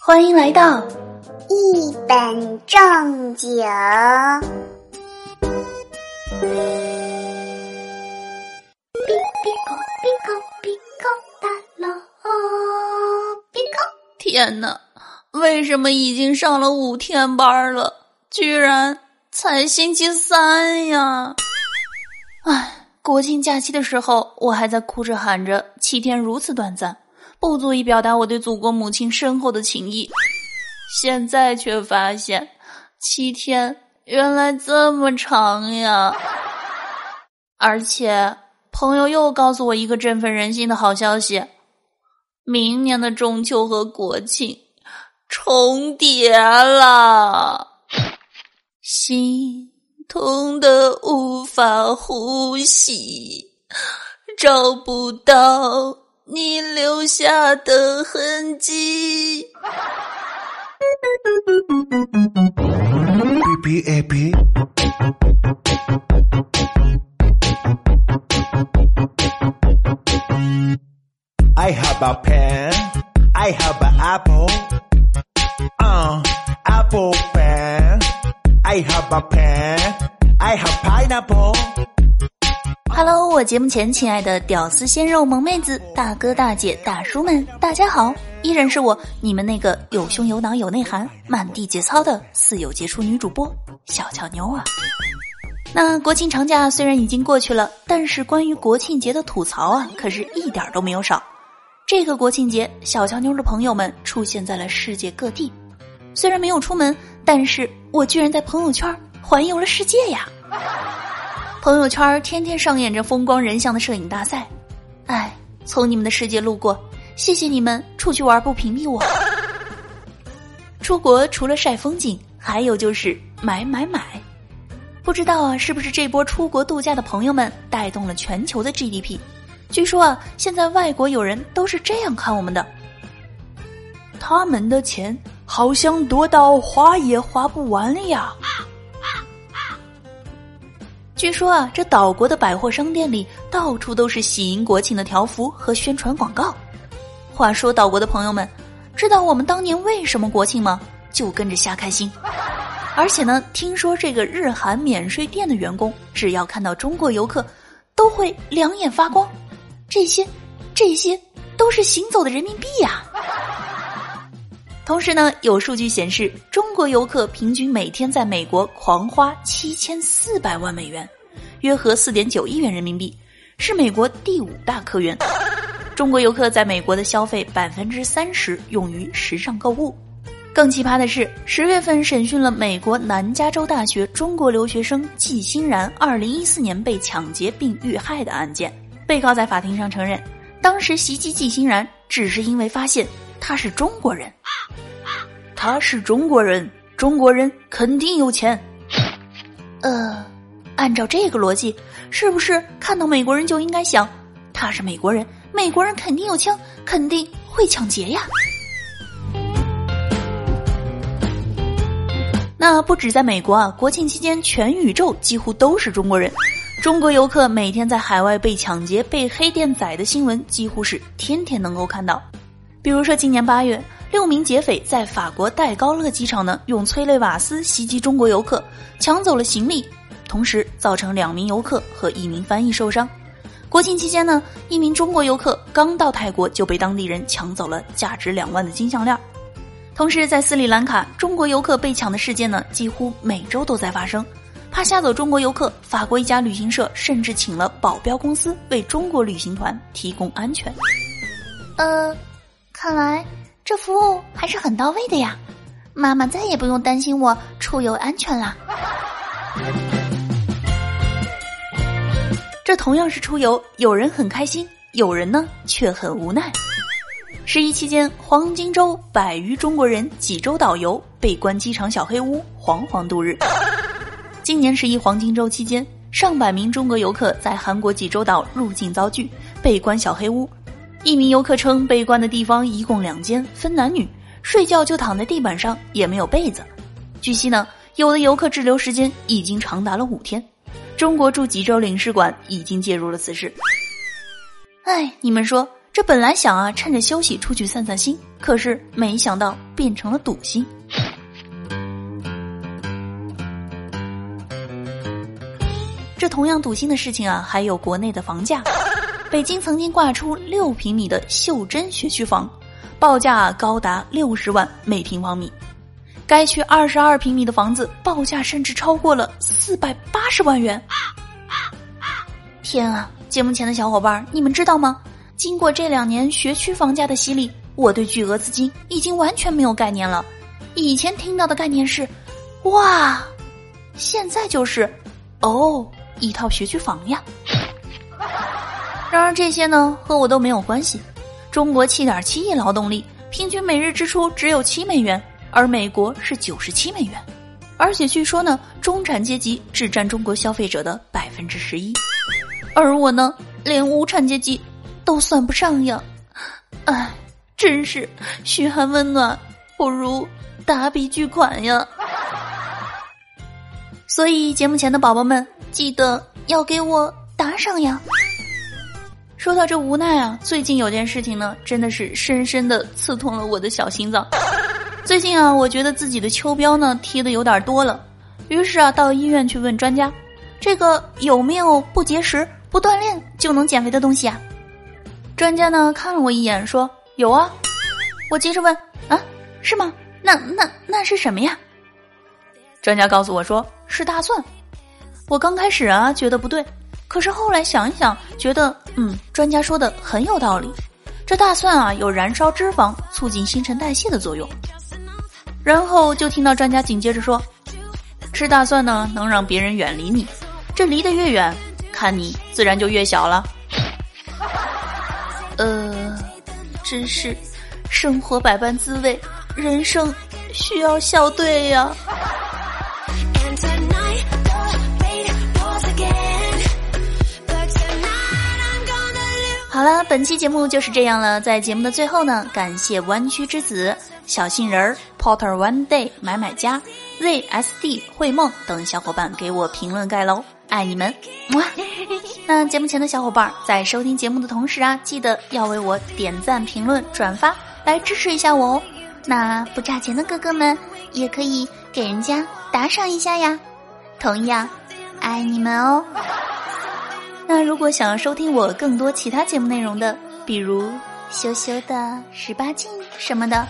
欢迎来到一本正经。天哪！为什么已经上了五天班了，居然才星期三呀？唉，国庆假期的时候，我还在哭着喊着七天如此短暂，不足以表达我对祖国母亲深厚的情谊。现在却发现，七天原来这么长呀！而且，朋友又告诉我一个振奋人心的好消息。明年的中秋和国庆重叠了，心痛的无法呼吸，找不到你留下的痕迹。I have a pen, I have an apple, uh, apple pen. I have a pen, I have pineapple. Hello，我节目前亲爱的屌丝鲜肉萌妹子、大哥大姐大叔们，大家好！依然是我，你们那个有胸有脑有内涵、满地节操的四有杰出女主播小乔妞啊。那国庆长假虽然已经过去了，但是关于国庆节的吐槽啊，可是一点都没有少。这个国庆节，小乔妞的朋友们出现在了世界各地。虽然没有出门，但是我居然在朋友圈环游了世界呀！朋友圈天天上演着风光人像的摄影大赛。哎，从你们的世界路过，谢谢你们出去玩不屏蔽我。出国除了晒风景，还有就是买买买。不知道啊，是不是这波出国度假的朋友们带动了全球的 GDP？据说啊，现在外国友人都是这样看我们的。他们的钱好像多到花也花不完呀。据说啊，这岛国的百货商店里到处都是喜迎国庆的条幅和宣传广告。话说岛国的朋友们，知道我们当年为什么国庆吗？就跟着瞎开心。而且呢，听说这个日韩免税店的员工，只要看到中国游客，都会两眼发光。这些，这些都是行走的人民币呀。同时呢，有数据显示，中国游客平均每天在美国狂花七千四百万美元，约合四点九亿元人民币，是美国第五大客源。中国游客在美国的消费百分之三十用于时尚购物。更奇葩的是，十月份审讯了美国南加州大学中国留学生季欣然二零一四年被抢劫并遇害的案件。被告在法庭上承认，当时袭击季欣然只是因为发现他是中国人。他是中国人，中国人肯定有钱。呃，按照这个逻辑，是不是看到美国人就应该想，他是美国人，美国人肯定有枪，肯定会抢劫呀？那不止在美国啊，国庆期间全宇宙几乎都是中国人。中国游客每天在海外被抢劫、被黑店宰的新闻几乎是天天能够看到。比如说，今年八月，六名劫匪在法国戴高乐机场呢，用催泪瓦斯袭击中国游客，抢走了行李，同时造成两名游客和一名翻译受伤。国庆期间呢，一名中国游客刚到泰国就被当地人抢走了价值两万的金项链。同时，在斯里兰卡，中国游客被抢的事件呢，几乎每周都在发生。怕吓走中国游客，法国一家旅行社甚至请了保镖公司为中国旅行团提供安全。呃，看来这服务还是很到位的呀，妈妈再也不用担心我出游安全啦。同样是出游，有人很开心，有人呢却很无奈。十一期间，黄金周百余中国人济州岛游，被关机场小黑屋，惶惶度日。今年十一黄金周期间，上百名中国游客在韩国济州岛入境遭拒，被关小黑屋。一名游客称，被关的地方一共两间，分男女，睡觉就躺在地板上，也没有被子。据悉呢，有的游客滞留时间已经长达了五天。中国驻济州领事馆已经介入了此事。哎，你们说这本来想啊，趁着休息出去散散心，可是没想到变成了赌心。这同样赌心的事情啊，还有国内的房价。北京曾经挂出六平米的袖珍学区房，报价高达六十万每平方米。该区二十二平米的房子报价甚至超过了四百八十万元。天啊！节目前的小伙伴，你们知道吗？经过这两年学区房价的洗礼，我对巨额资金已经完全没有概念了。以前听到的概念是，哇，现在就是哦，一套学区房呀。然而这些呢，和我都没有关系。中国七点七亿劳动力，平均每日支出只有七美元，而美国是九十七美元。而且据说呢，中产阶级只占中国消费者的百分之十一，而我呢，连无产阶级都算不上呀！唉，真是嘘寒问暖不如打笔巨款呀！所以节目前的宝宝们，记得要给我打赏呀！说到这无奈啊，最近有件事情呢，真的是深深的刺痛了我的小心脏。最近啊，我觉得自己的秋膘呢贴的有点多了，于是啊，到医院去问专家，这个有没有不节食、不锻炼就能减肥的东西啊？专家呢看了我一眼，说有啊。我接着问啊，是吗？那那那是什么呀？专家告诉我说是大蒜。我刚开始啊觉得不对。可是后来想一想，觉得嗯，专家说的很有道理。这大蒜啊，有燃烧脂肪、促进新陈代谢的作用。然后就听到专家紧接着说，吃大蒜呢，能让别人远离你。这离得越远，看你自然就越小了。呃，真是生活百般滋味，人生需要笑对呀。好了，本期节目就是这样了。在节目的最后呢，感谢弯曲之子、小杏仁儿、Potter One Day、买买家、ZSD、绘梦等小伙伴给我评论盖楼，爱你们！哇，那节目前的小伙伴在收听节目的同时啊，记得要为我点赞、评论、转发，来支持一下我哦。那不差钱的哥哥们也可以给人家打赏一下呀，同样爱你们哦。那如果想要收听我更多其他节目内容的，比如羞羞的十八禁什么的，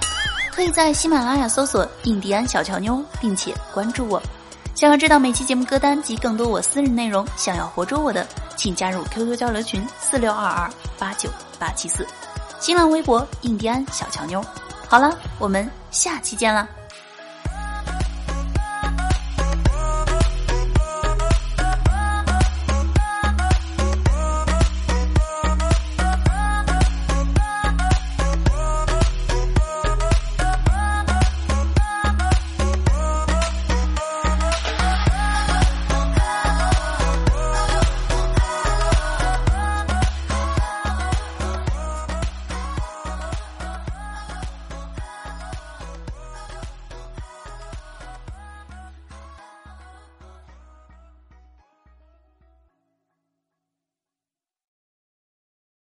可以在喜马拉雅搜索“印第安小乔妞”，并且关注我。想要知道每期节目歌单及更多我私人内容，想要活捉我的，请加入 QQ 交流群四六二二八九八七四，新浪微博“印第安小乔妞”。好了，我们下期见了！